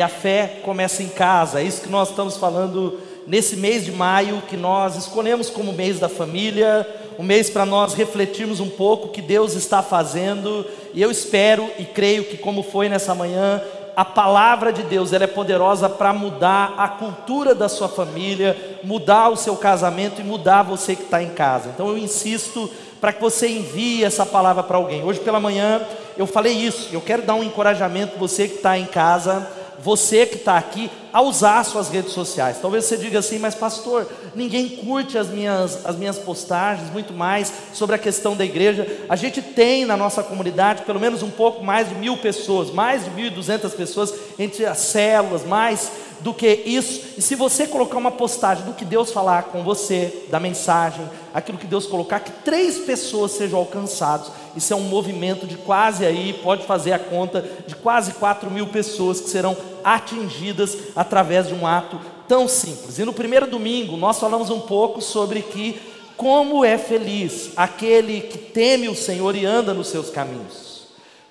E a fé começa em casa. É isso que nós estamos falando nesse mês de maio, que nós escolhemos como mês da família, um mês para nós refletirmos um pouco o que Deus está fazendo. E eu espero e creio que, como foi nessa manhã, a palavra de Deus ela é poderosa para mudar a cultura da sua família, mudar o seu casamento e mudar você que está em casa. Então eu insisto para que você envie essa palavra para alguém. Hoje pela manhã eu falei isso. Eu quero dar um encorajamento você que está em casa você que está aqui a usar suas redes sociais. Talvez você diga assim, mas pastor, ninguém curte as minhas, as minhas postagens, muito mais sobre a questão da igreja. A gente tem na nossa comunidade pelo menos um pouco mais de mil pessoas, mais de mil e duzentas pessoas entre as células, mais do que isso. E se você colocar uma postagem do que Deus falar com você, da mensagem, aquilo que Deus colocar, que três pessoas sejam alcançadas. Isso é um movimento de quase aí, pode fazer a conta, de quase quatro mil pessoas que serão atingidas através de um ato tão simples. E no primeiro domingo nós falamos um pouco sobre que como é feliz aquele que teme o Senhor e anda nos seus caminhos.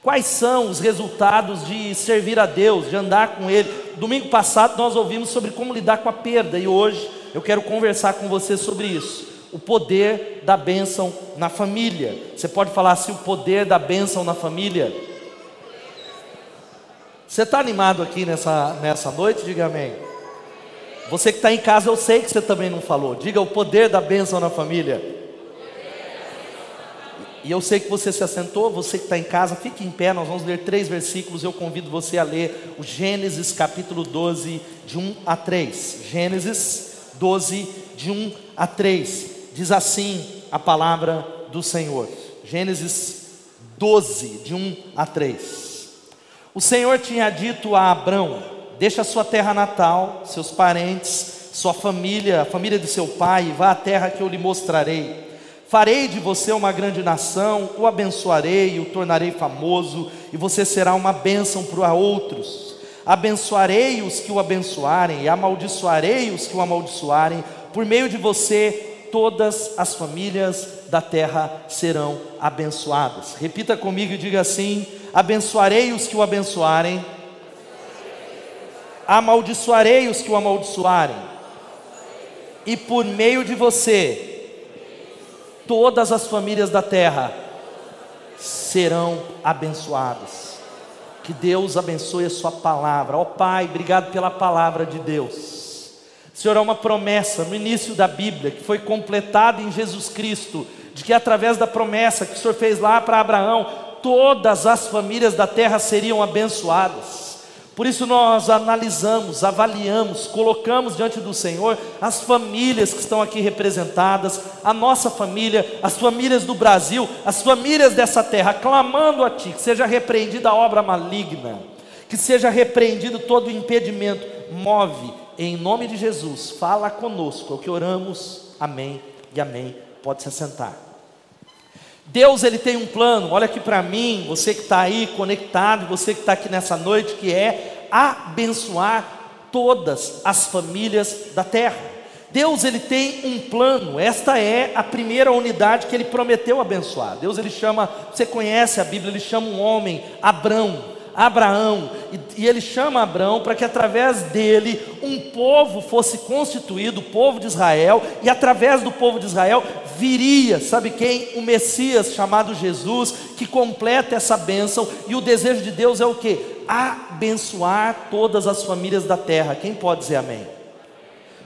Quais são os resultados de servir a Deus, de andar com Ele? Domingo passado nós ouvimos sobre como lidar com a perda e hoje eu quero conversar com você sobre isso. O poder da bênção na família. Você pode falar assim: o poder da bênção na família? Você está animado aqui nessa, nessa noite? Diga amém. Você que está em casa, eu sei que você também não falou. Diga o poder da bênção na família. E eu sei que você se assentou, você que está em casa, fique em pé, nós vamos ler três versículos. Eu convido você a ler o Gênesis capítulo 12, de 1 a 3. Gênesis 12, de 1 a 3. Diz assim a palavra do Senhor. Gênesis 12, de 1 a 3. O Senhor tinha dito a Abrão: Deixa sua terra natal, seus parentes, sua família, a família de seu pai, e vá à terra que eu lhe mostrarei. Farei de você uma grande nação, o abençoarei, o tornarei famoso, e você será uma bênção para outros. Abençoarei os que o abençoarem, e amaldiçoarei os que o amaldiçoarem. Por meio de você, todas as famílias da terra serão abençoadas. Repita comigo e diga assim: abençoarei os que o abençoarem, amaldiçoarei os que o amaldiçoarem, e por meio de você, todas as famílias da terra serão abençoadas. Que Deus abençoe a Sua palavra. Ó oh, Pai, obrigado pela palavra de Deus. Senhor, há uma promessa no início da Bíblia que foi completada em Jesus Cristo, de que através da promessa que o Senhor fez lá para Abraão, todas as famílias da terra seriam abençoadas. Por isso nós analisamos, avaliamos, colocamos diante do Senhor as famílias que estão aqui representadas, a nossa família, as famílias do Brasil, as famílias dessa terra, clamando a Ti, que seja repreendida a obra maligna, que seja repreendido todo o impedimento. Move em nome de Jesus, fala conosco, é o que oramos. Amém e amém. Pode se assentar. Deus ele tem um plano, olha aqui para mim, você que está aí conectado, você que está aqui nessa noite, que é abençoar todas as famílias da terra. Deus ele tem um plano, esta é a primeira unidade que ele prometeu abençoar. Deus ele chama, você conhece a Bíblia, ele chama um homem, Abrão. Abraão, e, e ele chama Abraão para que através dele um povo fosse constituído, o povo de Israel, e através do povo de Israel viria, sabe quem? O Messias chamado Jesus, que completa essa bênção, e o desejo de Deus é o que? Abençoar todas as famílias da terra. Quem pode dizer amém?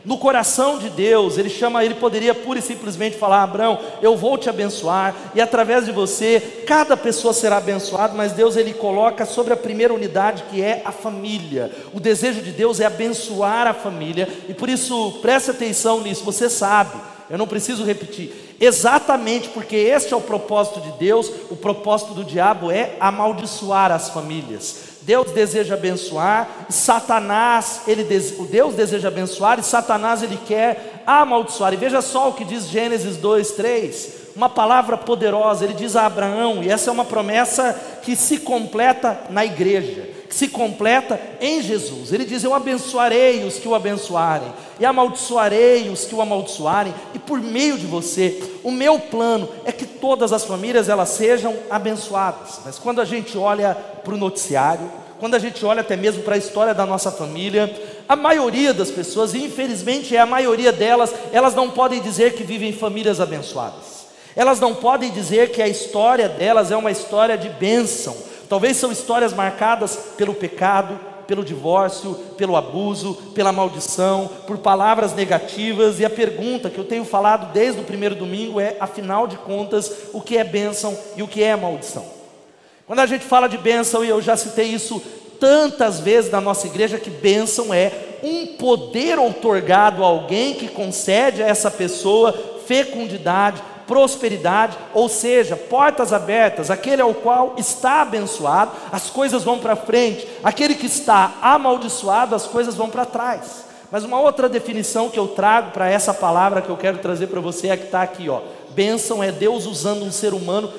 No coração de Deus, ele chama, ele poderia pura e simplesmente falar: Abraão, eu vou te abençoar, e através de você, cada pessoa será abençoada, mas Deus ele coloca sobre a primeira unidade que é a família. O desejo de Deus é abençoar a família, e por isso preste atenção nisso, você sabe, eu não preciso repetir, exatamente porque este é o propósito de Deus, o propósito do diabo é amaldiçoar as famílias. Deus deseja abençoar, Satanás, ele, o Deus deseja abençoar e Satanás ele quer amaldiçoar. E veja só o que diz Gênesis 2, 3, uma palavra poderosa, ele diz a Abraão, e essa é uma promessa que se completa na igreja, se completa em Jesus. Ele diz: Eu abençoarei os que o abençoarem, e amaldiçoarei os que o amaldiçoarem, e por meio de você, o meu plano é que todas as famílias elas sejam abençoadas. Mas quando a gente olha para o noticiário, quando a gente olha até mesmo para a história da nossa família, a maioria das pessoas, e infelizmente é a maioria delas, elas não podem dizer que vivem em famílias abençoadas. Elas não podem dizer que a história delas é uma história de bênção. Talvez são histórias marcadas pelo pecado, pelo divórcio, pelo abuso, pela maldição, por palavras negativas. E a pergunta que eu tenho falado desde o primeiro domingo é: afinal de contas, o que é bênção e o que é maldição? Quando a gente fala de bênção, e eu já citei isso tantas vezes na nossa igreja, que bênção é um poder outorgado a alguém que concede a essa pessoa fecundidade, prosperidade, ou seja, portas abertas, aquele ao qual está abençoado, as coisas vão para frente, aquele que está amaldiçoado, as coisas vão para trás. Mas uma outra definição que eu trago para essa palavra que eu quero trazer para você é que está aqui, ó. Bênção é Deus usando um ser humano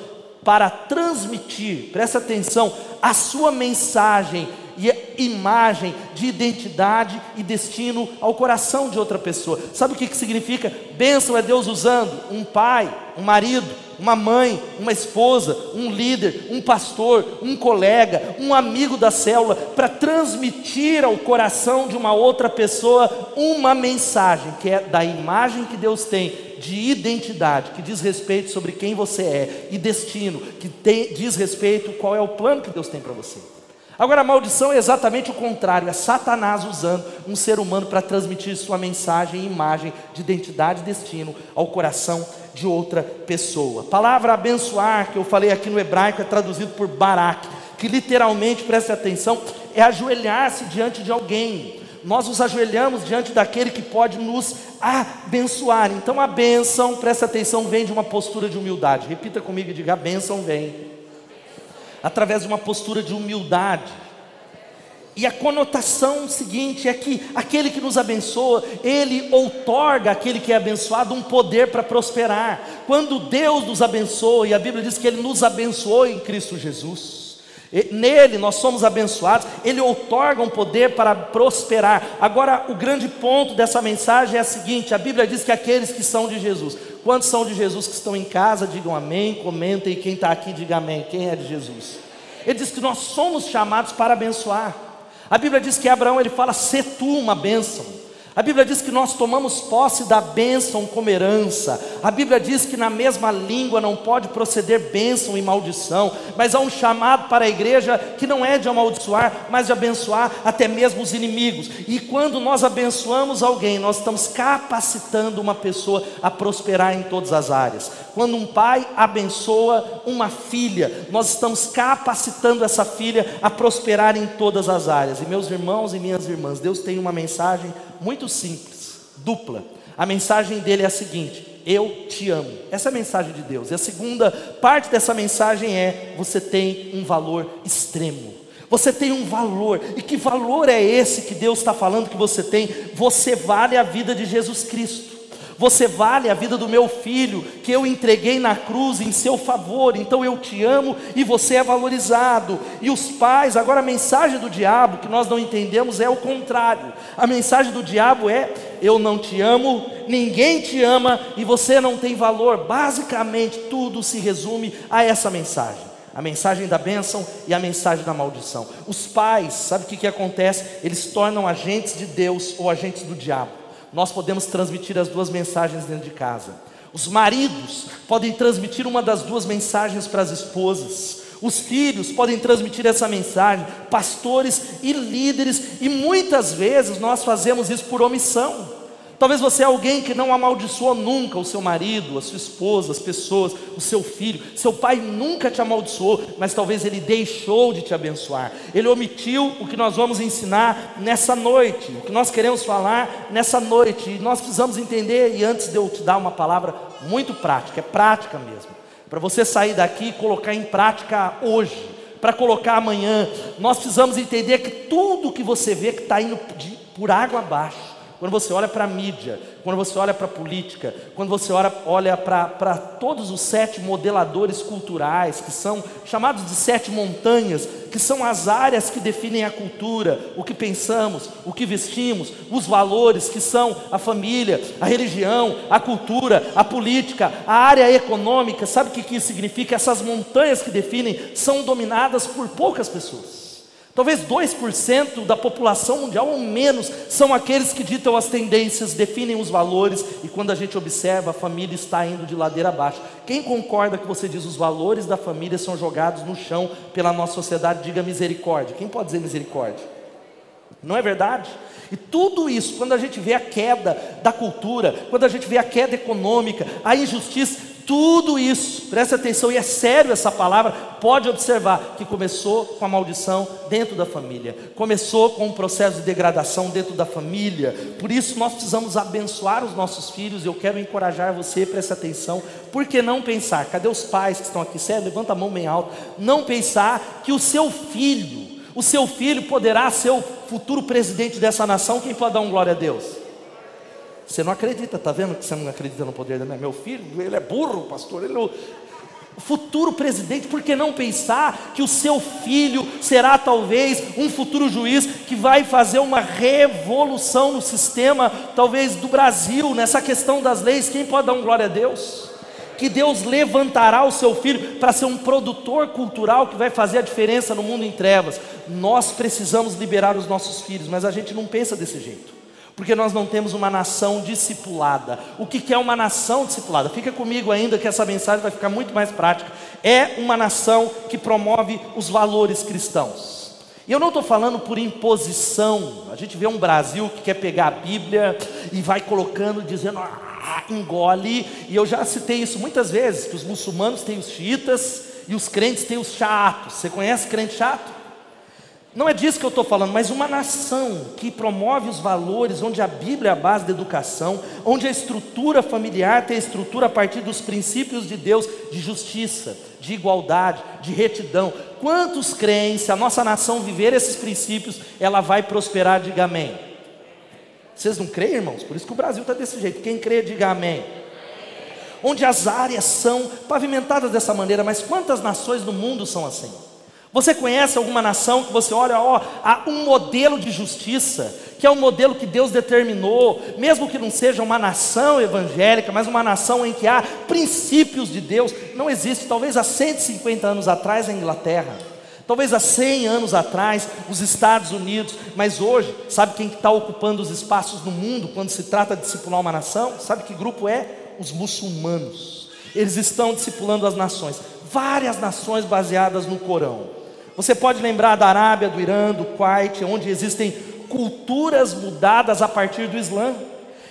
para transmitir, presta atenção, a sua mensagem e imagem de identidade e destino ao coração de outra pessoa. Sabe o que, que significa? Bênção é Deus usando um pai, um marido, uma mãe, uma esposa, um líder, um pastor, um colega, um amigo da célula, para transmitir ao coração de uma outra pessoa uma mensagem que é da imagem que Deus tem de identidade, que diz respeito sobre quem você é, e destino, que diz respeito qual é o plano que Deus tem para você. Agora, a maldição é exatamente o contrário: é Satanás usando um ser humano para transmitir sua mensagem e imagem de identidade e destino ao coração de outra pessoa. A palavra abençoar, que eu falei aqui no hebraico, é traduzido por barak, que literalmente, preste atenção, é ajoelhar-se diante de alguém. Nós nos ajoelhamos diante daquele que pode nos abençoar. Então a bênção, presta atenção, vem de uma postura de humildade. Repita comigo e diga: a bênção vem através de uma postura de humildade. E a conotação seguinte é que aquele que nos abençoa, ele outorga aquele que é abençoado um poder para prosperar. Quando Deus nos abençoa, e a Bíblia diz que ele nos abençoou em Cristo Jesus. Nele nós somos abençoados, Ele outorga um poder para prosperar. Agora, o grande ponto dessa mensagem é a seguinte: a Bíblia diz que aqueles que são de Jesus, quantos são de Jesus que estão em casa, digam amém, comentem, e quem está aqui, diga amém. Quem é de Jesus? Ele diz que nós somos chamados para abençoar. A Bíblia diz que Abraão ele fala: "Se tu uma bênção". A Bíblia diz que nós tomamos posse da bênção como herança. A Bíblia diz que na mesma língua não pode proceder bênção e maldição, mas há um chamado para a igreja que não é de amaldiçoar, mas de abençoar até mesmo os inimigos. E quando nós abençoamos alguém, nós estamos capacitando uma pessoa a prosperar em todas as áreas. Quando um pai abençoa uma filha, nós estamos capacitando essa filha a prosperar em todas as áreas. E meus irmãos e minhas irmãs, Deus tem uma mensagem muito simples, dupla. A mensagem dele é a seguinte: Eu te amo. Essa é a mensagem de Deus. E a segunda parte dessa mensagem é: Você tem um valor extremo. Você tem um valor, e que valor é esse que Deus está falando que você tem? Você vale a vida de Jesus Cristo. Você vale a vida do meu filho, que eu entreguei na cruz em seu favor, então eu te amo e você é valorizado. E os pais, agora a mensagem do diabo que nós não entendemos é o contrário. A mensagem do diabo é: eu não te amo, ninguém te ama e você não tem valor. Basicamente, tudo se resume a essa mensagem a mensagem da bênção e a mensagem da maldição. Os pais, sabe o que, que acontece? Eles tornam agentes de Deus ou agentes do diabo nós podemos transmitir as duas mensagens dentro de casa. Os maridos podem transmitir uma das duas mensagens para as esposas. Os filhos podem transmitir essa mensagem, pastores e líderes, e muitas vezes nós fazemos isso por omissão. Talvez você é alguém que não amaldiçoou nunca o seu marido, a sua esposa, as pessoas, o seu filho. Seu pai nunca te amaldiçoou, mas talvez ele deixou de te abençoar. Ele omitiu o que nós vamos ensinar nessa noite, o que nós queremos falar nessa noite. E nós precisamos entender, e antes de eu te dar uma palavra muito prática, é prática mesmo, para você sair daqui e colocar em prática hoje, para colocar amanhã, nós precisamos entender que tudo que você vê que está indo por água abaixo, quando você olha para a mídia, quando você olha para a política, quando você olha, olha para todos os sete modeladores culturais, que são chamados de sete montanhas, que são as áreas que definem a cultura, o que pensamos, o que vestimos, os valores, que são a família, a religião, a cultura, a política, a área econômica, sabe o que isso significa? Essas montanhas que definem são dominadas por poucas pessoas. Talvez 2% da população mundial ou menos são aqueles que ditam as tendências, definem os valores, e quando a gente observa, a família está indo de ladeira abaixo. Quem concorda que você diz os valores da família são jogados no chão pela nossa sociedade, diga misericórdia. Quem pode dizer misericórdia? Não é verdade? E tudo isso, quando a gente vê a queda da cultura, quando a gente vê a queda econômica, a injustiça, tudo isso, preste atenção, e é sério essa palavra, pode observar que começou com a maldição dentro da família, começou com um processo de degradação dentro da família, por isso nós precisamos abençoar os nossos filhos, eu quero encorajar você, preste atenção, por que não pensar, cadê os pais que estão aqui, sério, levanta a mão bem alto, não pensar que o seu filho, o seu filho poderá ser o futuro presidente dessa nação, quem pode dar um glória a Deus? Você não acredita, tá vendo que você não acredita no poder da minha? Meu filho, ele é burro, pastor, ele é o futuro presidente, por que não pensar que o seu filho será talvez um futuro juiz que vai fazer uma revolução no sistema, talvez do Brasil, nessa questão das leis? Quem pode dar um glória a Deus? Que Deus levantará o seu filho para ser um produtor cultural que vai fazer a diferença no mundo em trevas. Nós precisamos liberar os nossos filhos, mas a gente não pensa desse jeito porque nós não temos uma nação discipulada. O que é uma nação discipulada? Fica comigo ainda que essa mensagem vai ficar muito mais prática. É uma nação que promove os valores cristãos. E eu não estou falando por imposição. A gente vê um Brasil que quer pegar a Bíblia e vai colocando, dizendo, ah, engole. E eu já citei isso muitas vezes: que os muçulmanos têm os xiitas e os crentes têm os chatos. Você conhece crente chato? Não é disso que eu estou falando, mas uma nação que promove os valores, onde a Bíblia é a base da educação, onde a estrutura familiar tem a estrutura a partir dos princípios de Deus, de justiça, de igualdade, de retidão. Quantos creem, se a nossa nação viver esses princípios, ela vai prosperar? Diga amém. Vocês não creem, irmãos? Por isso que o Brasil está desse jeito. Quem crê, diga amém. Onde as áreas são pavimentadas dessa maneira, mas quantas nações no mundo são assim? Você conhece alguma nação que você olha, ó, há um modelo de justiça, que é um modelo que Deus determinou, mesmo que não seja uma nação evangélica, mas uma nação em que há princípios de Deus, não existe, talvez há 150 anos atrás a Inglaterra, talvez há 100 anos atrás os Estados Unidos, mas hoje, sabe quem está ocupando os espaços no mundo quando se trata de discipular uma nação? Sabe que grupo é? Os muçulmanos. Eles estão discipulando as nações, várias nações baseadas no Corão. Você pode lembrar da Arábia, do Irã, do Kuwait, onde existem culturas mudadas a partir do Islã.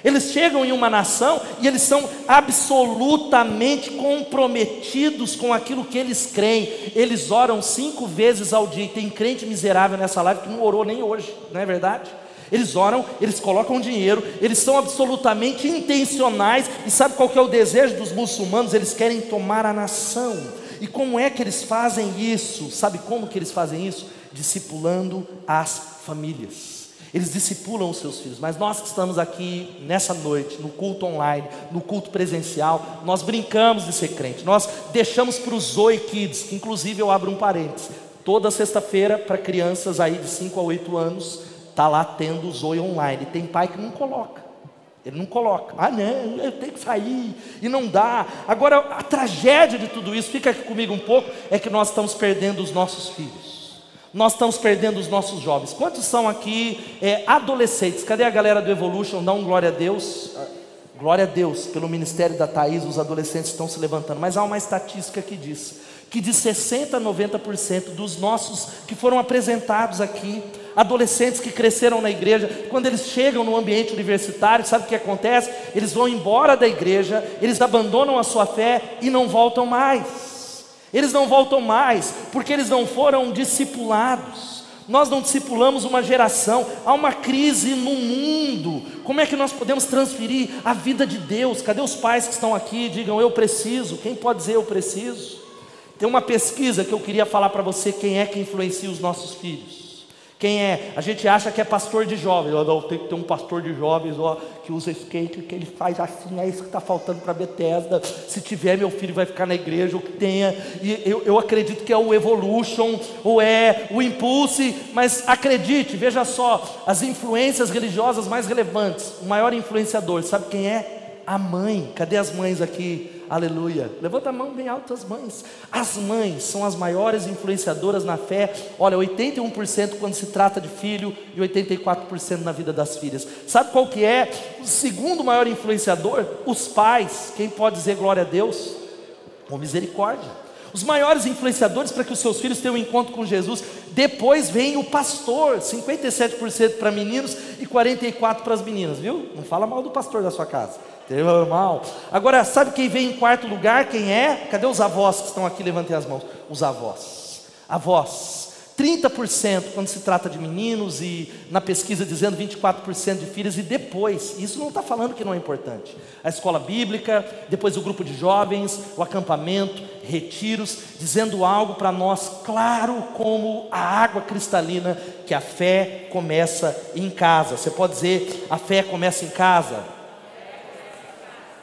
Eles chegam em uma nação e eles são absolutamente comprometidos com aquilo que eles creem. Eles oram cinco vezes ao dia. E tem crente miserável nessa live que não orou nem hoje, não é verdade? Eles oram, eles colocam dinheiro, eles são absolutamente intencionais. E sabe qual que é o desejo dos muçulmanos? Eles querem tomar a nação. E como é que eles fazem isso? Sabe como que eles fazem isso? Discipulando as famílias. Eles discipulam os seus filhos, mas nós que estamos aqui nessa noite, no culto online, no culto presencial, nós brincamos de ser crente, nós deixamos para os Zoe Kids, que inclusive eu abro um parênteses, toda sexta-feira para crianças aí de 5 a 8 anos, está lá tendo o Zoe online, tem pai que não coloca, ele não coloca, ah, não, eu tenho que sair, e não dá. Agora, a tragédia de tudo isso, fica aqui comigo um pouco, é que nós estamos perdendo os nossos filhos, nós estamos perdendo os nossos jovens. Quantos são aqui é, adolescentes? Cadê a galera do Evolution? Dá um glória a Deus. Glória a Deus, pelo ministério da Thaís, os adolescentes estão se levantando, mas há uma estatística que diz que de 60% a 90% dos nossos que foram apresentados aqui, adolescentes que cresceram na igreja, quando eles chegam no ambiente universitário, sabe o que acontece? Eles vão embora da igreja, eles abandonam a sua fé e não voltam mais. Eles não voltam mais, porque eles não foram discipulados. Nós não discipulamos uma geração, há uma crise no mundo. Como é que nós podemos transferir a vida de Deus? Cadê os pais que estão aqui? Digam, eu preciso. Quem pode dizer eu preciso? Tem uma pesquisa que eu queria falar para você: quem é que influencia os nossos filhos? Quem é? A gente acha que é pastor de jovens. Eu tenho que ter um pastor de jovens ó, que usa skate, que ele faz assim, é isso que está faltando para Bethesda. Se tiver, meu filho vai ficar na igreja, o que tenha. E eu, eu acredito que é o Evolution, ou é o Impulse, mas acredite, veja só, as influências religiosas mais relevantes, o maior influenciador, sabe quem é? A mãe. Cadê as mães aqui? Aleluia. Levanta a mão bem alto as mães. As mães são as maiores influenciadoras na fé. Olha, 81% quando se trata de filho e 84% na vida das filhas. Sabe qual que é o segundo maior influenciador? Os pais. Quem pode dizer glória a Deus? Com misericórdia. Os maiores influenciadores para que os seus filhos tenham um encontro com Jesus. Depois vem o pastor, 57% para meninos e 44% para as meninas, viu? Não fala mal do pastor da sua casa. Entendeu? Mal. Agora, sabe quem vem em quarto lugar? Quem é? Cadê os avós que estão aqui? Levantem as mãos. Os avós. Avós. 30% quando se trata de meninos e na pesquisa dizendo 24% de filhas e depois, isso não está falando que não é importante. A escola bíblica, depois o grupo de jovens, o acampamento, retiros, dizendo algo para nós claro como a água cristalina que a fé começa em casa. Você pode dizer a fé começa em casa?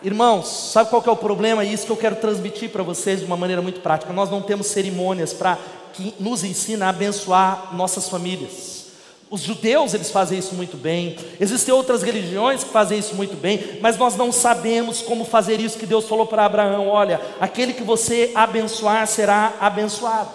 Irmãos, sabe qual é o problema? Isso que eu quero transmitir para vocês de uma maneira muito prática. Nós não temos cerimônias para que nos ensina a abençoar nossas famílias. Os judeus eles fazem isso muito bem. Existem outras religiões que fazem isso muito bem, mas nós não sabemos como fazer isso que Deus falou para Abraão. Olha, aquele que você abençoar será abençoado.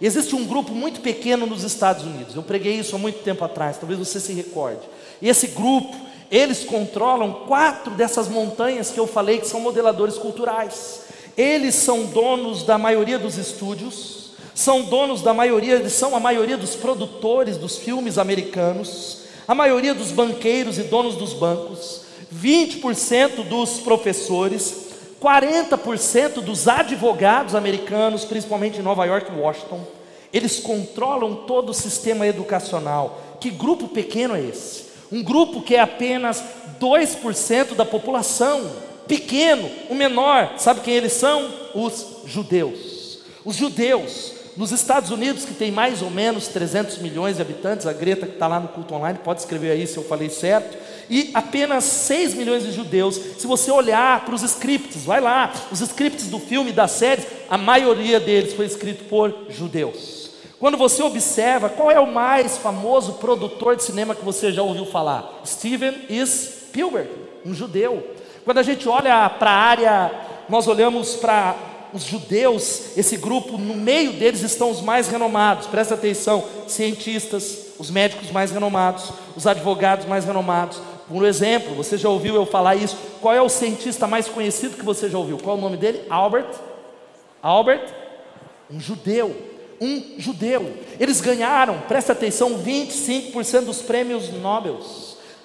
Existe um grupo muito pequeno nos Estados Unidos. Eu preguei isso há muito tempo atrás. Talvez você se recorde. E esse grupo eles controlam quatro dessas montanhas que eu falei que são modeladores culturais. Eles são donos da maioria dos estúdios são donos da maioria, eles são a maioria dos produtores dos filmes americanos, a maioria dos banqueiros e donos dos bancos, 20% dos professores, 40% dos advogados americanos, principalmente em Nova York e Washington, eles controlam todo o sistema educacional. Que grupo pequeno é esse? Um grupo que é apenas 2% da população, pequeno, o menor, sabe quem eles são? Os judeus. Os judeus nos Estados Unidos, que tem mais ou menos 300 milhões de habitantes, a Greta que está lá no culto online pode escrever aí se eu falei certo, e apenas 6 milhões de judeus. Se você olhar para os scripts, vai lá, os scripts do filme, da série, a maioria deles foi escrito por judeus. Quando você observa, qual é o mais famoso produtor de cinema que você já ouviu falar? Steven Spielberg, um judeu. Quando a gente olha para a área, nós olhamos para os judeus, esse grupo, no meio deles estão os mais renomados, presta atenção: cientistas, os médicos mais renomados, os advogados mais renomados. Por exemplo, você já ouviu eu falar isso? Qual é o cientista mais conhecido que você já ouviu? Qual é o nome dele? Albert? Albert? Um judeu. Um judeu. Eles ganharam, presta atenção, 25% dos prêmios Nobel.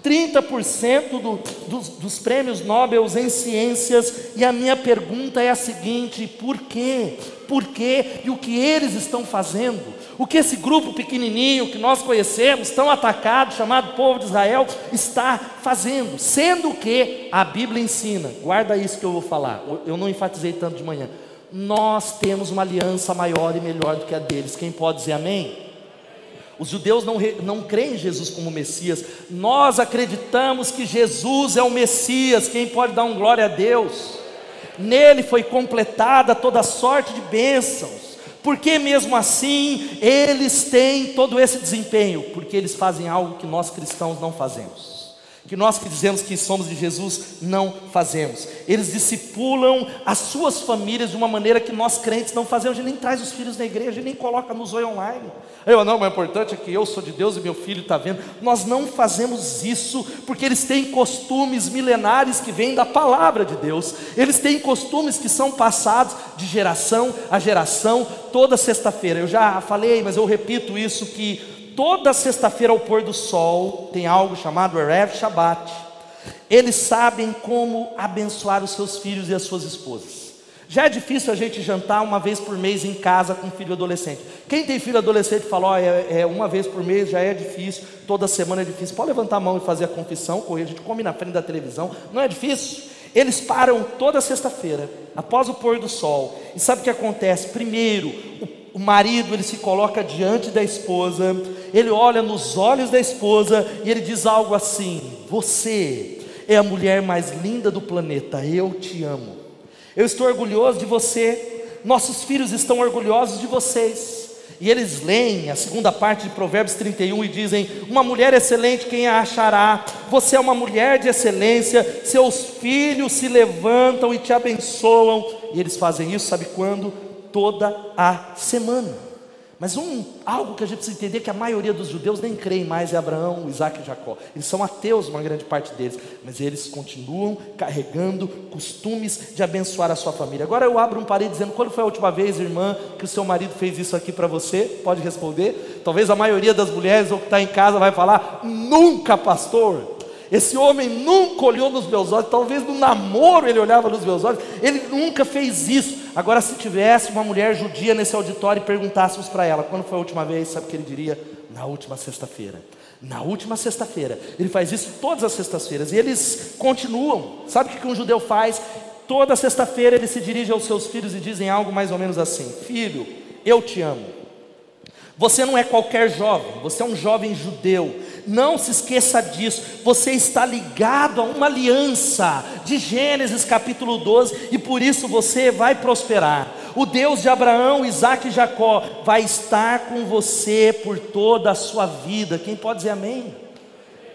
30% do, dos, dos prêmios Nobel em ciências, e a minha pergunta é a seguinte: por quê? Por quê? E o que eles estão fazendo? O que esse grupo pequenininho que nós conhecemos, tão atacado, chamado povo de Israel, está fazendo? Sendo que a Bíblia ensina, guarda isso que eu vou falar, eu não enfatizei tanto de manhã. Nós temos uma aliança maior e melhor do que a deles. Quem pode dizer amém? Os judeus não, não creem em Jesus como Messias, nós acreditamos que Jesus é o Messias, quem pode dar um glória a Deus? Nele foi completada toda sorte de bênçãos, porque mesmo assim eles têm todo esse desempenho? Porque eles fazem algo que nós cristãos não fazemos que nós que dizemos que somos de Jesus não fazemos. Eles discipulam as suas famílias de uma maneira que nós crentes não fazemos. A gente nem traz os filhos na igreja, a gente nem coloca no Zoe online. Eu não, o importante é que eu sou de Deus e meu filho está vendo. Nós não fazemos isso porque eles têm costumes milenares que vêm da palavra de Deus. Eles têm costumes que são passados de geração a geração. Toda sexta-feira, eu já falei, mas eu repito isso que toda sexta-feira ao pôr do sol tem algo chamado Erev Shabbat. Eles sabem como abençoar os seus filhos e as suas esposas. Já é difícil a gente jantar uma vez por mês em casa com filho adolescente. Quem tem filho adolescente falou, oh, é, é, uma vez por mês já é difícil, toda semana é difícil. Pode levantar a mão e fazer a confissão, correr, a gente come na frente da televisão, não é difícil. Eles param toda sexta-feira, após o pôr do sol. E sabe o que acontece? Primeiro, o o marido ele se coloca diante da esposa, ele olha nos olhos da esposa e ele diz algo assim: Você é a mulher mais linda do planeta, eu te amo. Eu estou orgulhoso de você, nossos filhos estão orgulhosos de vocês. E eles leem a segunda parte de Provérbios 31 e dizem: Uma mulher excelente, quem a achará? Você é uma mulher de excelência, seus filhos se levantam e te abençoam. E eles fazem isso, sabe quando? Toda a semana. Mas um, algo que a gente precisa entender é que a maioria dos judeus nem creem mais em Abraão, Isaac e Jacó. Eles são ateus, uma grande parte deles, mas eles continuam carregando costumes de abençoar a sua família. Agora eu abro um parede dizendo: quando foi a última vez, irmã, que o seu marido fez isso aqui para você? Pode responder. Talvez a maioria das mulheres ou que está em casa vai falar: nunca, pastor. Esse homem nunca olhou nos meus olhos, talvez no namoro ele olhava nos meus olhos, ele nunca fez isso. Agora, se tivesse uma mulher judia nesse auditório e perguntássemos para ela quando foi a última vez, sabe o que ele diria? Na última sexta-feira. Na última sexta-feira. Ele faz isso todas as sextas-feiras. E eles continuam. Sabe o que um judeu faz? Toda sexta-feira ele se dirige aos seus filhos e dizem algo mais ou menos assim: Filho, eu te amo. Você não é qualquer jovem, você é um jovem judeu. Não se esqueça disso. Você está ligado a uma aliança de Gênesis capítulo 12 e por isso você vai prosperar. O Deus de Abraão, Isaac e Jacó vai estar com você por toda a sua vida. Quem pode dizer amém?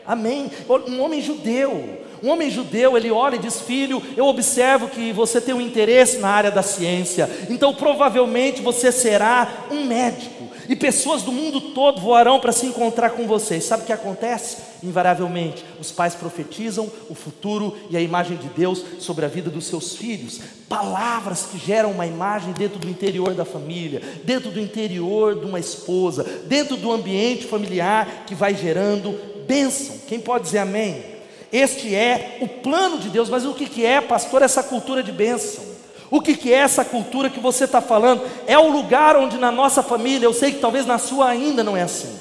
Amém. Um homem judeu, um homem judeu, ele olha e diz: Filho, eu observo que você tem um interesse na área da ciência, então provavelmente você será um médico, e pessoas do mundo todo voarão para se encontrar com vocês. Sabe o que acontece? Invariavelmente, os pais profetizam o futuro e a imagem de Deus sobre a vida dos seus filhos, palavras que geram uma imagem dentro do interior da família, dentro do interior de uma esposa, dentro do ambiente familiar que vai gerando bênção. Quem pode dizer amém? Este é o plano de Deus, mas o que, é, pastor, essa cultura de bênção? O que, que é essa cultura que você está falando? É o lugar onde na nossa família, eu sei que talvez na sua ainda não é assim,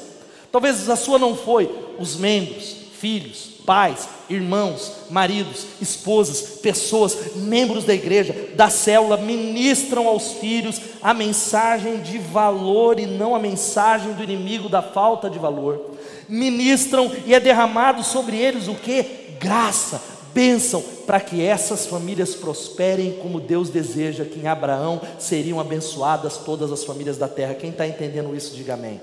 talvez a sua não foi, os membros, filhos, pais, irmãos, maridos, esposas, pessoas, membros da igreja, da célula, ministram aos filhos a mensagem de valor e não a mensagem do inimigo da falta de valor. Ministram e é derramado sobre eles o que? graça, bênção, para que essas famílias prosperem como Deus deseja, que em Abraão seriam abençoadas todas as famílias da terra. Quem está entendendo isso, diga amém.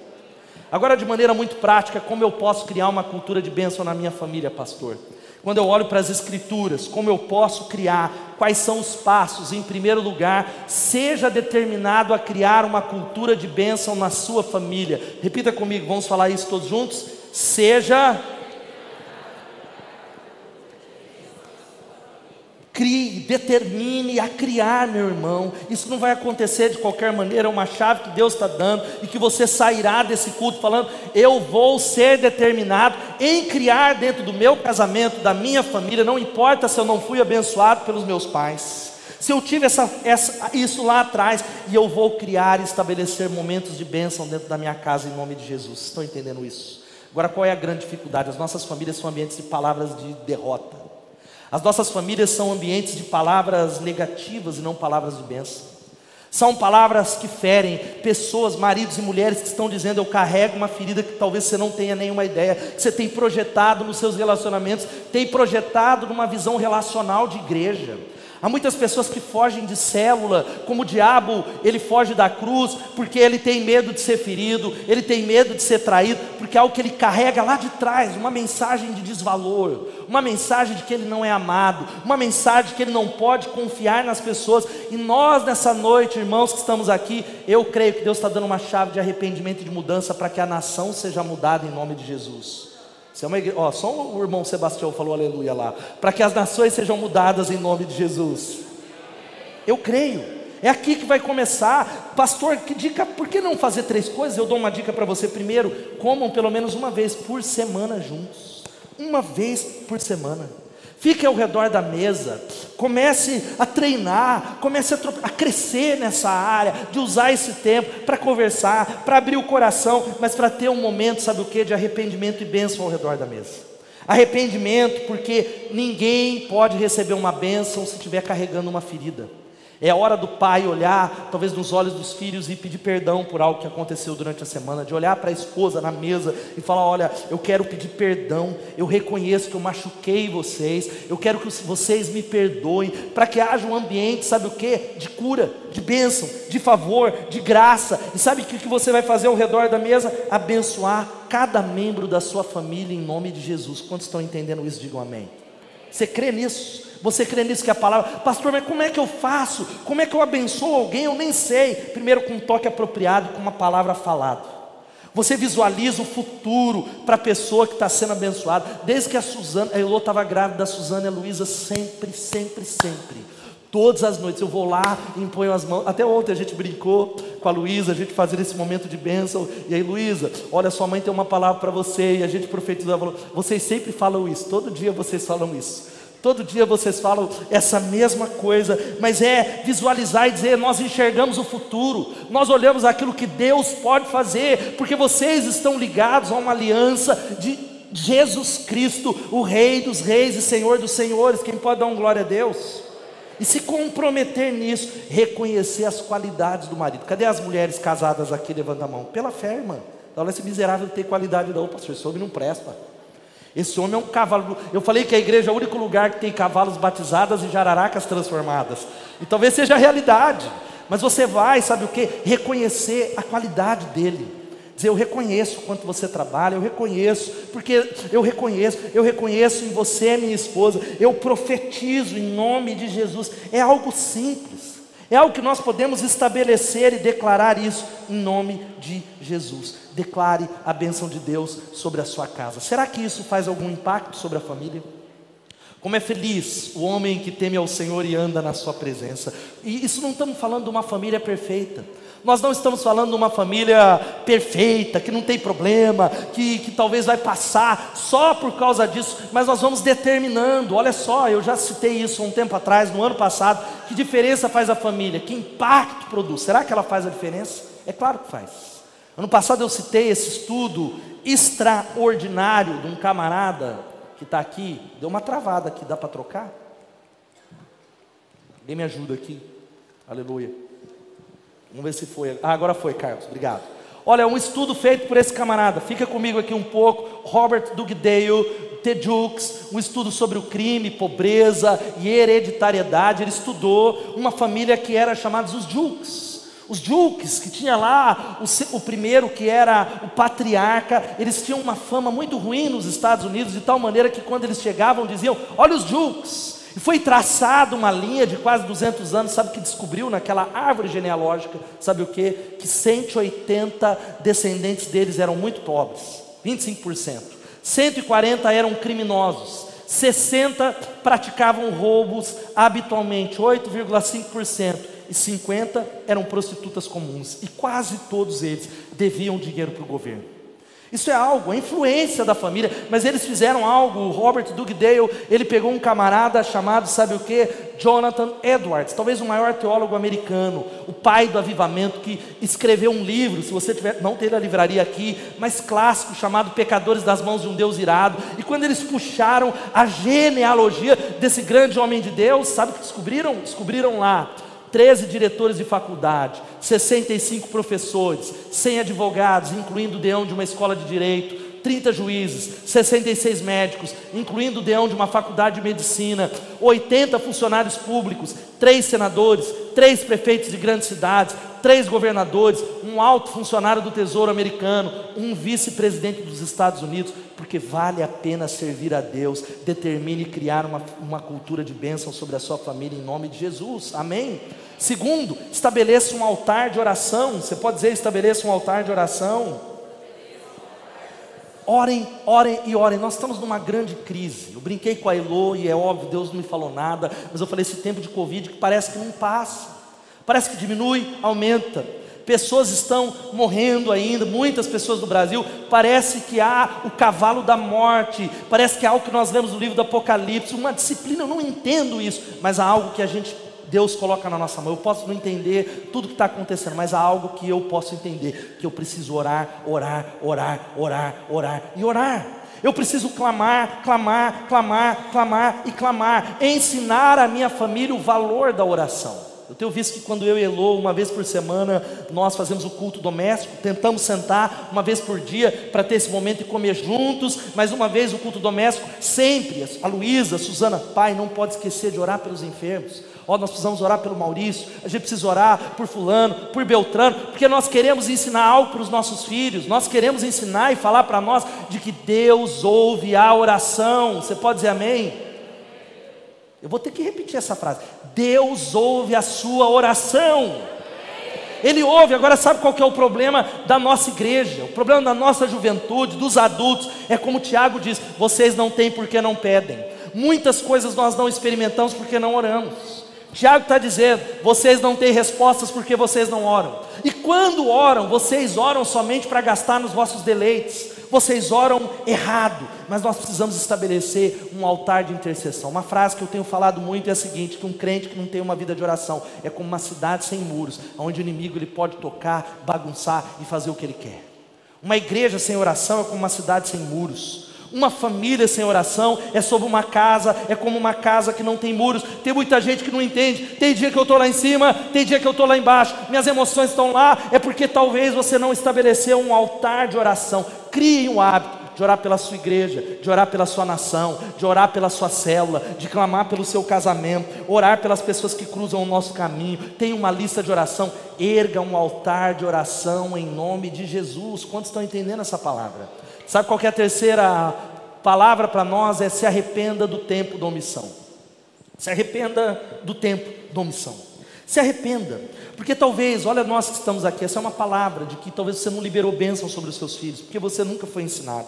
Agora, de maneira muito prática, como eu posso criar uma cultura de bênção na minha família, pastor? Quando eu olho para as Escrituras, como eu posso criar, quais são os passos? Em primeiro lugar, seja determinado a criar uma cultura de bênção na sua família. Repita comigo, vamos falar isso todos juntos? Seja Crie, determine a criar, meu irmão. Isso não vai acontecer de qualquer maneira, é uma chave que Deus está dando e que você sairá desse culto falando: eu vou ser determinado em criar dentro do meu casamento, da minha família, não importa se eu não fui abençoado pelos meus pais. Se eu tive essa, essa, isso lá atrás, e eu vou criar e estabelecer momentos de bênção dentro da minha casa em nome de Jesus. Estão entendendo isso? Agora, qual é a grande dificuldade? As nossas famílias são ambientes de palavras de derrota. As nossas famílias são ambientes de palavras negativas e não palavras de bênção. São palavras que ferem pessoas, maridos e mulheres que estão dizendo: Eu carrego uma ferida que talvez você não tenha nenhuma ideia, que você tem projetado nos seus relacionamentos, tem projetado numa visão relacional de igreja. Há muitas pessoas que fogem de célula, como o diabo, ele foge da cruz, porque ele tem medo de ser ferido, ele tem medo de ser traído, porque é algo que ele carrega lá de trás, uma mensagem de desvalor, uma mensagem de que ele não é amado, uma mensagem de que ele não pode confiar nas pessoas. E nós, nessa noite, irmãos que estamos aqui, eu creio que Deus está dando uma chave de arrependimento e de mudança para que a nação seja mudada em nome de Jesus. Isso é uma ó, só o irmão Sebastião falou aleluia lá. Para que as nações sejam mudadas em nome de Jesus. Eu creio. É aqui que vai começar. Pastor, que dica, por que não fazer três coisas? Eu dou uma dica para você. Primeiro, comam pelo menos uma vez por semana juntos. Uma vez por semana. Fique ao redor da mesa, comece a treinar, comece a, a, crescer nessa área, de usar esse tempo para conversar, para abrir o coração, mas para ter um momento, sabe o que? De arrependimento e bênção ao redor da mesa. Arrependimento, porque ninguém pode receber uma bênção se estiver carregando uma ferida. É hora do pai olhar, talvez nos olhos dos filhos, e pedir perdão por algo que aconteceu durante a semana, de olhar para a esposa na mesa e falar: Olha, eu quero pedir perdão, eu reconheço que eu machuquei vocês, eu quero que vocês me perdoem, para que haja um ambiente, sabe o que? De cura, de bênção, de favor, de graça. E sabe o que você vai fazer ao redor da mesa? Abençoar cada membro da sua família em nome de Jesus. Quantos estão entendendo isso? Digam amém. Você crê nisso? Você crê nisso que é a palavra, pastor, mas como é que eu faço? Como é que eu abençoo alguém? Eu nem sei. Primeiro, com um toque apropriado, com uma palavra falada. Você visualiza o futuro para a pessoa que está sendo abençoada. Desde que a Suzana, a Elô estava grávida, a Suzana e a Luísa, sempre, sempre, sempre. Todas as noites eu vou lá e imponho as mãos. Até ontem a gente brincou com a Luísa, a gente fazia esse momento de bênção. E aí, Luísa, olha, sua mãe tem uma palavra para você. E a gente profetizou, falou, vocês sempre falam isso, todo dia vocês falam isso. Todo dia vocês falam essa mesma coisa, mas é visualizar e dizer: nós enxergamos o futuro, nós olhamos aquilo que Deus pode fazer, porque vocês estão ligados a uma aliança de Jesus Cristo, o Rei dos Reis e Senhor dos Senhores. Quem pode dar um glória a Deus? E se comprometer nisso, reconhecer as qualidades do marido. Cadê as mulheres casadas aqui? Levanta a mão. Pela fé, irmã. Olha esse miserável tem qualidade, não, pastor. Esse homem não presta. Esse homem é um cavalo. Eu falei que a igreja é o único lugar que tem cavalos batizados e jararacas transformadas. E talvez seja a realidade. Mas você vai, sabe o que? Reconhecer a qualidade dele. Dizer, eu reconheço quanto você trabalha, eu reconheço, porque eu reconheço, eu reconheço em você, minha esposa, eu profetizo em nome de Jesus. É algo simples. É algo que nós podemos estabelecer e declarar isso em nome de Jesus. Declare a bênção de Deus sobre a sua casa. Será que isso faz algum impacto sobre a família? Como é feliz o homem que teme ao Senhor e anda na sua presença. E isso não estamos falando de uma família perfeita. Nós não estamos falando de uma família perfeita, que não tem problema, que, que talvez vai passar só por causa disso, mas nós vamos determinando. Olha só, eu já citei isso um tempo atrás, no ano passado. Que diferença faz a família? Que impacto produz? Será que ela faz a diferença? É claro que faz. Ano passado eu citei esse estudo extraordinário de um camarada que está aqui. Deu uma travada aqui, dá para trocar? Alguém me ajuda aqui? Aleluia. Vamos ver se foi. Ah, agora foi, Carlos. Obrigado. Olha, um estudo feito por esse camarada. Fica comigo aqui um pouco. Robert Dugdale, Tejux, um estudo sobre o crime, pobreza e hereditariedade. Ele estudou uma família que era chamada os Jukes. Os Jukes, que tinha lá o, o, primeiro que era o patriarca, eles tinham uma fama muito ruim nos Estados Unidos, de tal maneira que quando eles chegavam diziam: Olha os Jukes. E foi traçada uma linha de quase 200 anos, sabe o que descobriu naquela árvore genealógica? Sabe o que? Que 180 descendentes deles eram muito pobres, 25%. 140 eram criminosos, 60 praticavam roubos habitualmente, 8,5%, e 50 eram prostitutas comuns, e quase todos eles deviam dinheiro para o governo. Isso é algo, a influência da família, mas eles fizeram algo. O Robert Dugdale, ele pegou um camarada chamado, sabe o que? Jonathan Edwards, talvez o maior teólogo americano, o pai do avivamento, que escreveu um livro, se você tiver, não tem a livraria aqui, mas clássico, chamado Pecadores das Mãos de um Deus Irado. E quando eles puxaram a genealogia desse grande homem de Deus, sabe o que descobriram? Descobriram lá 13 diretores de faculdade, 65 professores, 100 advogados, incluindo o deão de uma escola de direito, 30 juízes, 66 médicos, incluindo o deão de uma faculdade de medicina, 80 funcionários públicos, 3 senadores, 3 prefeitos de grandes cidades, 3 governadores, um alto funcionário do Tesouro americano, um vice-presidente dos Estados Unidos, porque vale a pena servir a Deus. Determine criar uma, uma cultura de bênção sobre a sua família em nome de Jesus. Amém? Segundo, estabeleça um altar de oração. Você pode dizer estabeleça um altar de oração. Orem, orem e orem. Nós estamos numa grande crise. Eu brinquei com a Elo e é óbvio, Deus não me falou nada, mas eu falei esse tempo de Covid que parece que não passa. Parece que diminui, aumenta. Pessoas estão morrendo ainda, muitas pessoas do Brasil. Parece que há o cavalo da morte, parece que há algo que nós lemos no livro do Apocalipse, uma disciplina, eu não entendo isso, mas há algo que a gente Deus coloca na nossa mão. Eu posso não entender tudo que está acontecendo, mas há algo que eu posso entender: que eu preciso orar, orar, orar, orar, orar e orar. Eu preciso clamar, clamar, clamar, clamar e clamar. Ensinar a minha família o valor da oração. Eu tenho visto que quando eu e Elô, uma vez por semana, nós fazemos o culto doméstico, tentamos sentar uma vez por dia para ter esse momento e comer juntos, mas uma vez o culto doméstico, sempre, a Luísa, a Suzana, pai, não pode esquecer de orar pelos enfermos. Ó, oh, nós precisamos orar pelo Maurício, a gente precisa orar por Fulano, por Beltrano, porque nós queremos ensinar algo para os nossos filhos, nós queremos ensinar e falar para nós de que Deus ouve a oração. Você pode dizer amém? Eu vou ter que repetir essa frase. Deus ouve a sua oração. Ele ouve, agora sabe qual é o problema da nossa igreja? O problema da nossa juventude, dos adultos, é como Tiago diz: vocês não têm porque não pedem. Muitas coisas nós não experimentamos porque não oramos. Tiago está dizendo: vocês não têm respostas porque vocês não oram. E quando oram, vocês oram somente para gastar nos vossos deleites vocês oram errado, mas nós precisamos estabelecer um altar de intercessão. Uma frase que eu tenho falado muito é a seguinte: que um crente que não tem uma vida de oração é como uma cidade sem muros, onde o inimigo ele pode tocar, bagunçar e fazer o que ele quer. Uma igreja sem oração é como uma cidade sem muros. Uma família sem oração é sobre uma casa, é como uma casa que não tem muros. Tem muita gente que não entende. Tem dia que eu estou lá em cima, tem dia que eu estou lá embaixo. Minhas emoções estão lá, é porque talvez você não estabeleceu um altar de oração. Crie um hábito de orar pela sua igreja, de orar pela sua nação, de orar pela sua célula, de clamar pelo seu casamento, orar pelas pessoas que cruzam o nosso caminho. Tem uma lista de oração. Erga um altar de oração em nome de Jesus. Quantos estão entendendo essa palavra? Sabe qual é a terceira palavra para nós? É se arrependa do tempo da omissão. Se arrependa do tempo da omissão. Se arrependa, porque talvez, olha nós que estamos aqui, essa é uma palavra de que talvez você não liberou bênção sobre os seus filhos, porque você nunca foi ensinado.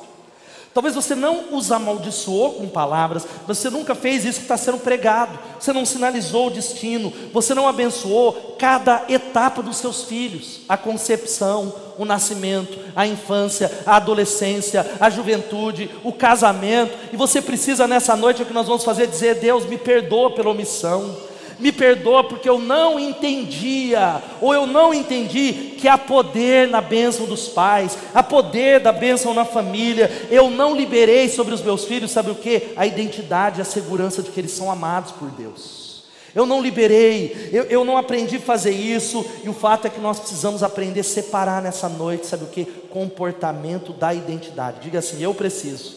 Talvez você não os amaldiçoou com palavras, você nunca fez isso que está sendo pregado, você não sinalizou o destino, você não abençoou cada etapa dos seus filhos, a concepção, o nascimento, a infância, a adolescência, a juventude, o casamento, e você precisa nessa noite, é o que nós vamos fazer, dizer: Deus, me perdoa pela omissão me perdoa porque eu não entendia, ou eu não entendi que há poder na bênção dos pais, há poder da bênção na família, eu não liberei sobre os meus filhos, sabe o que? A identidade, a segurança de que eles são amados por Deus. Eu não liberei, eu, eu não aprendi a fazer isso, e o fato é que nós precisamos aprender a separar nessa noite, sabe o que? Comportamento da identidade. Diga assim: eu preciso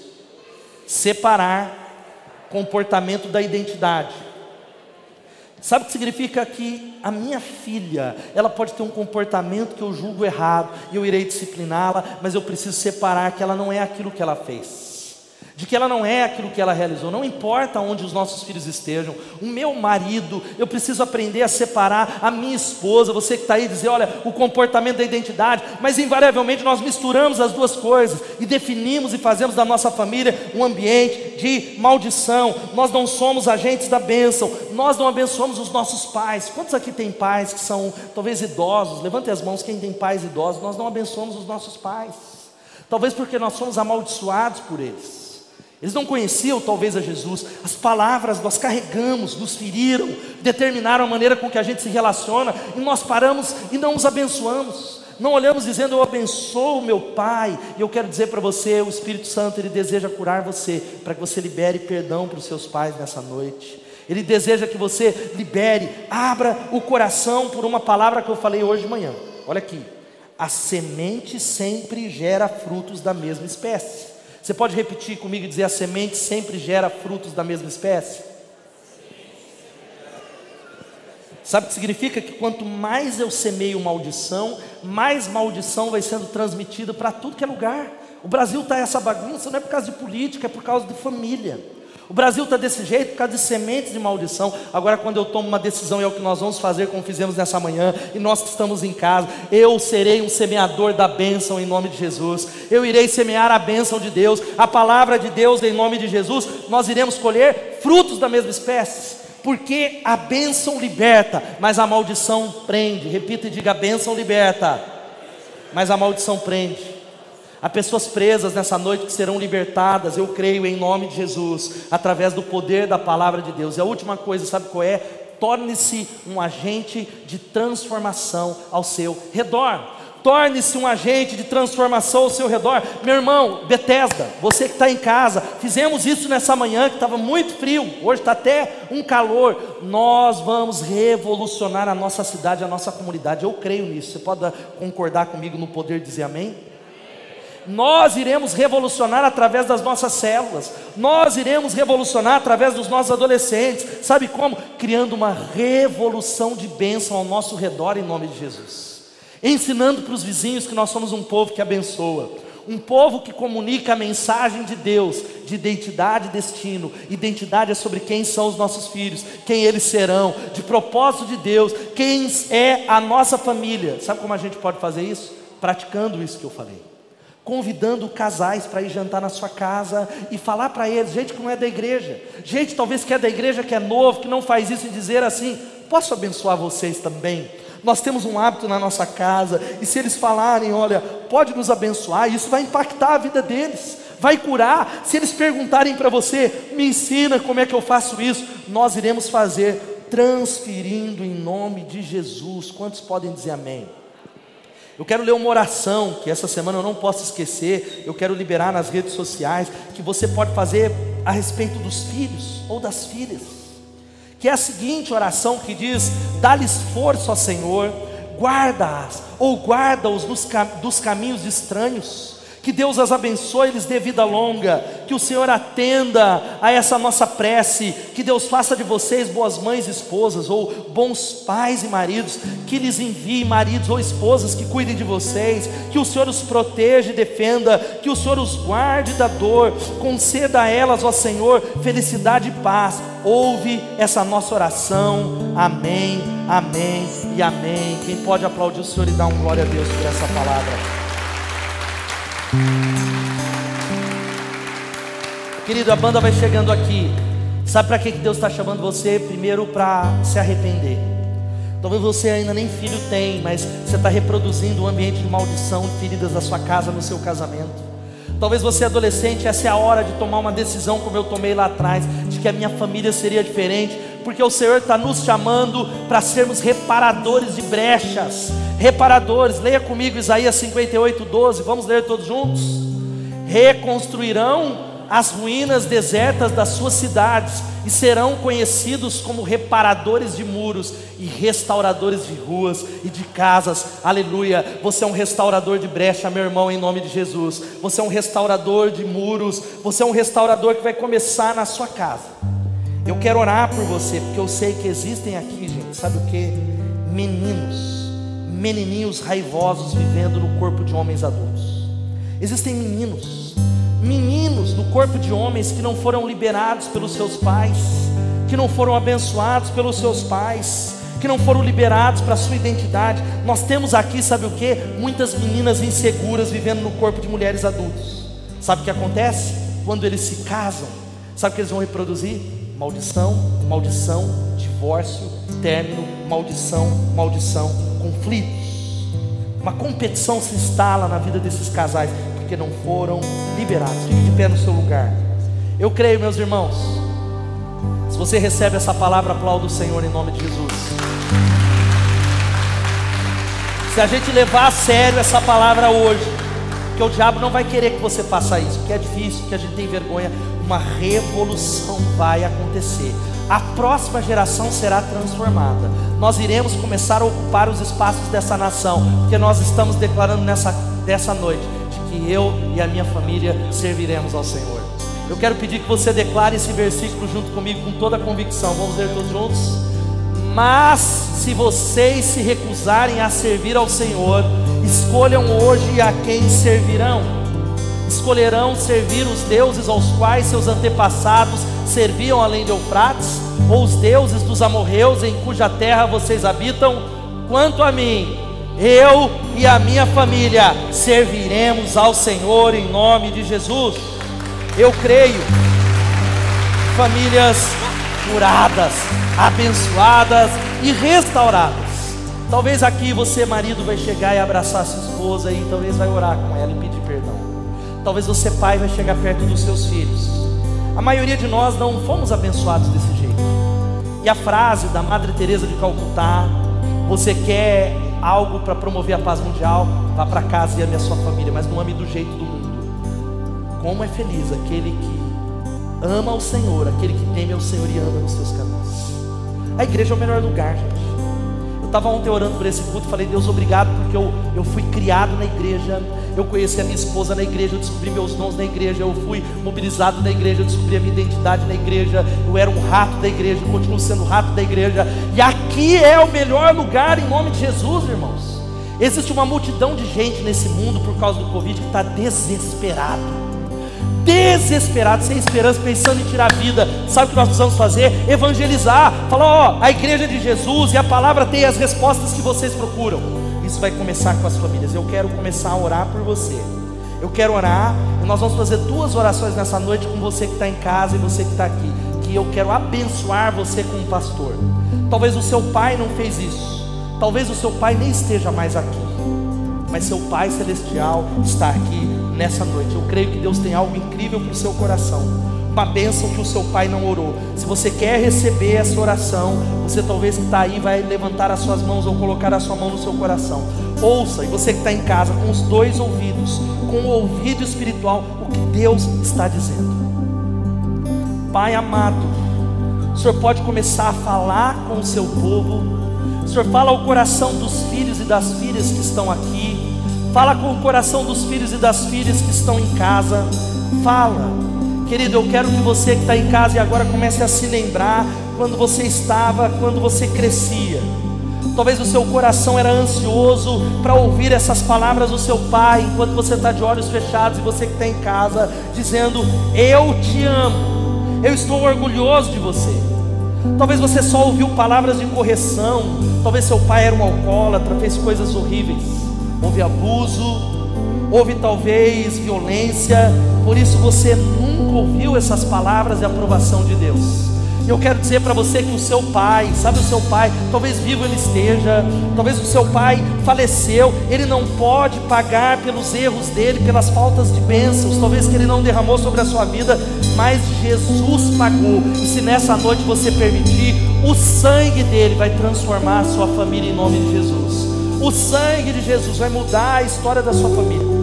separar comportamento da identidade. Sabe o que significa que a minha filha, ela pode ter um comportamento que eu julgo errado e eu irei discipliná-la, mas eu preciso separar que ela não é aquilo que ela fez de que ela não é aquilo que ela realizou, não importa onde os nossos filhos estejam, o meu marido, eu preciso aprender a separar a minha esposa, você que está aí dizer, olha, o comportamento da identidade, mas invariavelmente nós misturamos as duas coisas e definimos e fazemos da nossa família um ambiente de maldição, nós não somos agentes da bênção, nós não abençoamos os nossos pais. Quantos aqui tem pais que são talvez idosos? Levante as mãos quem tem pais idosos, nós não abençoamos os nossos pais. Talvez porque nós somos amaldiçoados por eles. Eles não conheciam talvez a Jesus, as palavras nós carregamos, nos feriram, determinaram a maneira com que a gente se relaciona, e nós paramos e não os abençoamos. Não olhamos dizendo eu abençoo meu Pai, e eu quero dizer para você, o Espírito Santo ele deseja curar você, para que você libere perdão para os seus pais nessa noite. Ele deseja que você libere, abra o coração por uma palavra que eu falei hoje de manhã. Olha aqui. A semente sempre gera frutos da mesma espécie. Você pode repetir comigo e dizer: a semente sempre gera frutos da mesma espécie? Sabe o que significa? Que quanto mais eu semeio maldição, mais maldição vai sendo transmitida para tudo que é lugar. O Brasil está essa bagunça, não é por causa de política, é por causa de família. O Brasil está desse jeito por causa de sementes de maldição. Agora, quando eu tomo uma decisão, é o que nós vamos fazer, como fizemos nessa manhã, e nós que estamos em casa, eu serei um semeador da bênção em nome de Jesus. Eu irei semear a bênção de Deus, a palavra de Deus em nome de Jesus. Nós iremos colher frutos da mesma espécie. Porque a bênção liberta, mas a maldição prende. Repita e diga: a bênção liberta, mas a maldição prende. Há pessoas presas nessa noite que serão libertadas, eu creio em nome de Jesus, através do poder da palavra de Deus. E a última coisa, sabe qual é? Torne-se um agente de transformação ao seu redor. Torne-se um agente de transformação ao seu redor. Meu irmão, Bethesda, você que está em casa, fizemos isso nessa manhã que estava muito frio, hoje está até um calor. Nós vamos revolucionar a nossa cidade, a nossa comunidade. Eu creio nisso. Você pode concordar comigo no poder de dizer amém? Nós iremos revolucionar através das nossas células, nós iremos revolucionar através dos nossos adolescentes, sabe como? Criando uma revolução de bênção ao nosso redor em nome de Jesus ensinando para os vizinhos que nós somos um povo que abençoa, um povo que comunica a mensagem de Deus, de identidade e destino. Identidade é sobre quem são os nossos filhos, quem eles serão, de propósito de Deus, quem é a nossa família. Sabe como a gente pode fazer isso? Praticando isso que eu falei. Convidando casais para ir jantar na sua casa e falar para eles, gente que não é da igreja, gente talvez que é da igreja, que é novo, que não faz isso, e dizer assim: posso abençoar vocês também? Nós temos um hábito na nossa casa, e se eles falarem, olha, pode nos abençoar, isso vai impactar a vida deles, vai curar. Se eles perguntarem para você, me ensina como é que eu faço isso, nós iremos fazer, transferindo em nome de Jesus. Quantos podem dizer amém? Eu quero ler uma oração que essa semana eu não posso esquecer, eu quero liberar nas redes sociais, que você pode fazer a respeito dos filhos ou das filhas. Que é a seguinte oração que diz: dá-lhes força, ó Senhor, guarda-as ou guarda-os dos, dos caminhos estranhos que Deus as abençoe, lhes dê vida longa, que o Senhor atenda a essa nossa prece, que Deus faça de vocês boas mães e esposas, ou bons pais e maridos, que lhes envie maridos ou esposas que cuidem de vocês, que o Senhor os proteja e defenda, que o Senhor os guarde da dor, conceda a elas, ó Senhor, felicidade e paz. Ouve essa nossa oração, amém, amém e amém. Quem pode aplaudir o Senhor e dar um glória a Deus por essa palavra? Querido, a banda vai chegando aqui. Sabe para que Deus está chamando você? Primeiro para se arrepender. Talvez você ainda nem filho tem, mas você está reproduzindo um ambiente de maldição, feridas da sua casa, no seu casamento. Talvez você adolescente, essa é a hora de tomar uma decisão, como eu tomei lá atrás, de que a minha família seria diferente, porque o Senhor está nos chamando para sermos reparadores de brechas, reparadores. Leia comigo Isaías 58, 12. Vamos ler todos juntos? Reconstruirão as ruínas desertas das suas cidades e serão conhecidos como reparadores de muros e restauradores de ruas e de casas. Aleluia! Você é um restaurador de brecha, meu irmão, em nome de Jesus. Você é um restaurador de muros. Você é um restaurador que vai começar na sua casa. Eu quero orar por você, porque eu sei que existem aqui, gente, sabe o que? Meninos, menininhos raivosos vivendo no corpo de homens adultos. Existem meninos, meninos no corpo de homens que não foram liberados pelos seus pais, que não foram abençoados pelos seus pais, que não foram liberados para a sua identidade. Nós temos aqui, sabe o que? Muitas meninas inseguras vivendo no corpo de mulheres adultos. Sabe o que acontece? Quando eles se casam, sabe o que eles vão reproduzir? Maldição, maldição, divórcio, término, maldição, maldição, conflitos. Uma competição se instala na vida desses casais porque não foram liberados. Fique de pé no seu lugar. Eu creio, meus irmãos. Se você recebe essa palavra, aplauda o Senhor em nome de Jesus. Se a gente levar a sério essa palavra hoje, porque o diabo não vai querer que você faça isso, porque é difícil, porque a gente tem vergonha uma revolução vai acontecer. A próxima geração será transformada. Nós iremos começar a ocupar os espaços dessa nação, porque nós estamos declarando nessa dessa noite de que eu e a minha família serviremos ao Senhor. Eu quero pedir que você declare esse versículo junto comigo com toda a convicção. Vamos ler todos juntos? Mas se vocês se recusarem a servir ao Senhor, escolham hoje a quem servirão escolherão servir os deuses aos quais seus antepassados serviam além de Eufrates, ou os deuses dos amorreus em cuja terra vocês habitam? Quanto a mim, eu e a minha família serviremos ao Senhor em nome de Jesus. Eu creio, famílias curadas, abençoadas e restauradas. Talvez aqui você, marido, vai chegar e abraçar sua esposa e talvez vai orar com ela e pedir. Talvez você, pai, vai chegar perto dos seus filhos. A maioria de nós não fomos abençoados desse jeito. E a frase da Madre Teresa de Calcutá, você quer algo para promover a paz mundial? vá para casa e ame a sua família, mas não ame do jeito do mundo. Como é feliz aquele que ama o Senhor, aquele que teme ao Senhor e anda nos seus caminhos. A igreja é o melhor lugar, gente. Eu estava ontem orando por esse culto, falei, Deus, obrigado, porque eu, eu fui criado na igreja, eu conheci a minha esposa na igreja, eu descobri meus dons na igreja, eu fui mobilizado na igreja, eu descobri a minha identidade na igreja, eu era um rato da igreja, eu continuo sendo rato da igreja, e aqui é o melhor lugar em nome de Jesus, irmãos. Existe uma multidão de gente nesse mundo por causa do Covid que está desesperado desesperado, sem esperança, pensando em tirar a vida. Sabe o que nós precisamos fazer? Evangelizar. Falar, ó, a igreja de Jesus e a palavra tem as respostas que vocês procuram. Isso vai começar com as famílias. Eu quero começar a orar por você. Eu quero orar e nós vamos fazer duas orações nessa noite com você que está em casa e você que está aqui. Que eu quero abençoar você como pastor. Talvez o seu pai não fez isso. Talvez o seu pai nem esteja mais aqui. Mas seu Pai Celestial está aqui nessa noite. Eu creio que Deus tem algo incrível para o seu coração. Uma bênção que o seu pai não orou. Se você quer receber essa oração, você talvez que está aí vai levantar as suas mãos ou colocar a sua mão no seu coração. Ouça, e você que está em casa, com os dois ouvidos, com o ouvido espiritual, o que Deus está dizendo. Pai amado, o Senhor pode começar a falar com o seu povo. O Senhor fala ao coração dos filhos e das filhas que estão aqui. Fala com o coração dos filhos e das filhas que estão em casa. Fala, querido. Eu quero que você que está em casa e agora comece a se lembrar quando você estava, quando você crescia. Talvez o seu coração era ansioso para ouvir essas palavras do seu pai, enquanto você está de olhos fechados e você que está em casa, dizendo: Eu te amo, eu estou orgulhoso de você. Talvez você só ouviu palavras de correção, talvez seu pai era um alcoólatra, fez coisas horríveis houve abuso, houve talvez violência, por isso você nunca ouviu essas palavras de aprovação de Deus. Eu quero dizer para você que o seu pai, sabe o seu pai, talvez vivo ele esteja, talvez o seu pai faleceu, ele não pode pagar pelos erros dele, pelas faltas de bênçãos, talvez que ele não derramou sobre a sua vida, mas Jesus pagou. E se nessa noite você permitir, o sangue dele vai transformar a sua família em nome de Jesus. O sangue de Jesus vai mudar a história da sua família.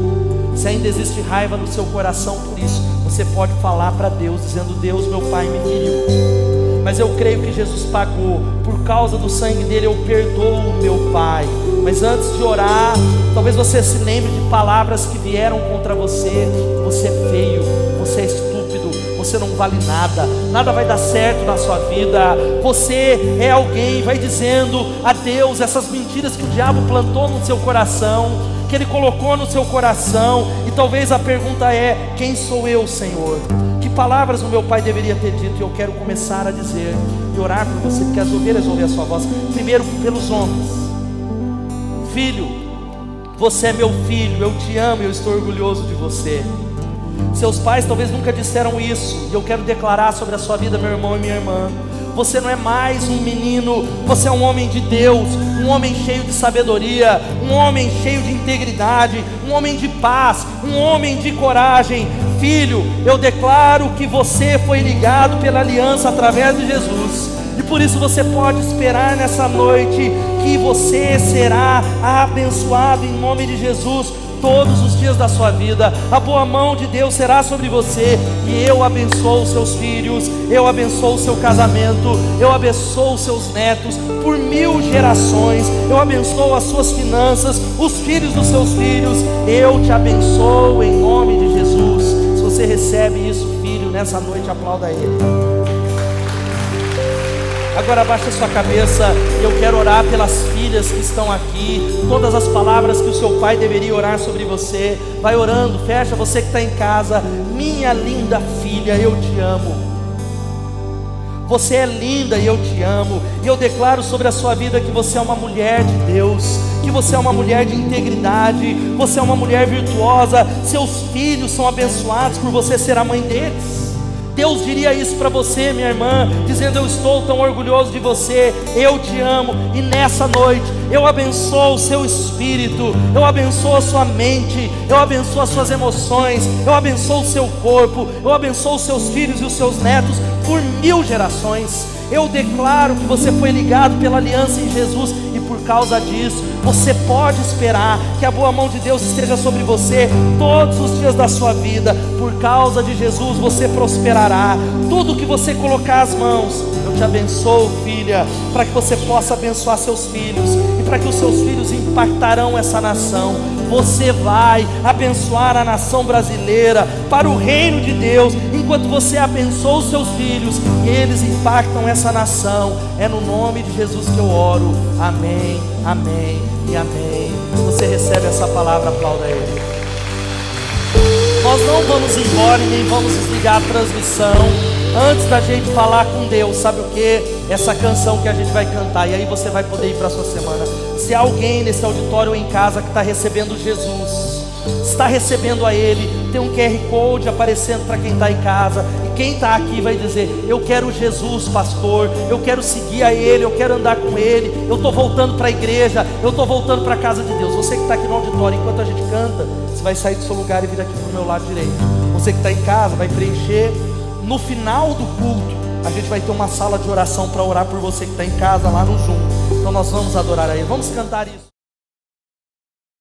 Se ainda existe raiva no seu coração por isso, você pode falar para Deus, dizendo: Deus, meu Pai me feriu. Mas eu creio que Jesus pagou, por causa do sangue dele, eu perdoo meu Pai. Mas antes de orar, talvez você se lembre de palavras que vieram contra você: você é feio, você é estúpido você não vale nada, nada vai dar certo na sua vida. Você é alguém, vai dizendo a Deus essas mentiras que o diabo plantou no seu coração, que ele colocou no seu coração, e talvez a pergunta é: quem sou eu, Senhor? Que palavras o meu pai deveria ter dito? E eu quero começar a dizer e orar por você, porque as ovelhas ouvem a sua voz. Primeiro, pelos homens, filho, você é meu filho, eu te amo, eu estou orgulhoso de você. Seus pais talvez nunca disseram isso, e eu quero declarar sobre a sua vida, meu irmão e minha irmã. Você não é mais um menino, você é um homem de Deus, um homem cheio de sabedoria, um homem cheio de integridade, um homem de paz, um homem de coragem. Filho, eu declaro que você foi ligado pela aliança através de Jesus. E por isso você pode esperar nessa noite que você será abençoado em nome de Jesus todos os dias da sua vida. A boa mão de Deus será sobre você. E eu abençoo os seus filhos, eu abençoo o seu casamento, eu abençoo os seus netos por mil gerações. Eu abençoo as suas finanças, os filhos dos seus filhos. Eu te abençoo em nome de Jesus. Se você recebe isso, filho, nessa noite, aplauda Ele. Agora abaixa sua cabeça, eu quero orar pelas filhas que estão aqui, todas as palavras que o seu pai deveria orar sobre você. Vai orando, fecha você que está em casa. Minha linda filha, eu te amo. Você é linda e eu te amo. E eu declaro sobre a sua vida que você é uma mulher de Deus, que você é uma mulher de integridade, você é uma mulher virtuosa. Seus filhos são abençoados por você ser a mãe deles. Deus diria isso para você, minha irmã, dizendo: Eu estou tão orgulhoso de você, eu te amo, e nessa noite eu abençoo o seu espírito, eu abençoo a sua mente, eu abençoo as suas emoções, eu abençoo o seu corpo, eu abençoo os seus filhos e os seus netos por mil gerações. Eu declaro que você foi ligado pela aliança em Jesus por causa disso. Você pode esperar que a boa mão de Deus esteja sobre você todos os dias da sua vida. Por causa de Jesus você prosperará. Tudo que você colocar as mãos, eu te abençoo, filha, para que você possa abençoar seus filhos e para que os seus filhos impactarão essa nação. Você vai abençoar a nação brasileira para o reino de Deus, enquanto você abençoa os seus filhos eles impactam essa nação. É no nome de Jesus que eu oro. Amém, amém e amém. Você recebe essa palavra, aplauda Ele. Nós não vamos embora e nem vamos desligar a transmissão antes da gente falar com Deus, sabe o que? Essa canção que a gente vai cantar, e aí você vai poder ir para a sua semana. Se alguém nesse auditório ou em casa que está recebendo Jesus, está recebendo a Ele, tem um QR Code aparecendo para quem está em casa, e quem está aqui vai dizer: Eu quero Jesus, pastor, eu quero seguir a Ele, eu quero andar com Ele, eu estou voltando para a igreja, eu estou voltando para a casa de Deus. Você que está aqui no auditório, enquanto a gente canta, você vai sair do seu lugar e vir aqui para o meu lado direito. Você que está em casa, vai preencher no final do culto, a gente vai ter uma sala de oração para orar por você que está em casa lá no Zoom. Então nós vamos adorar aí. Vamos cantar isso.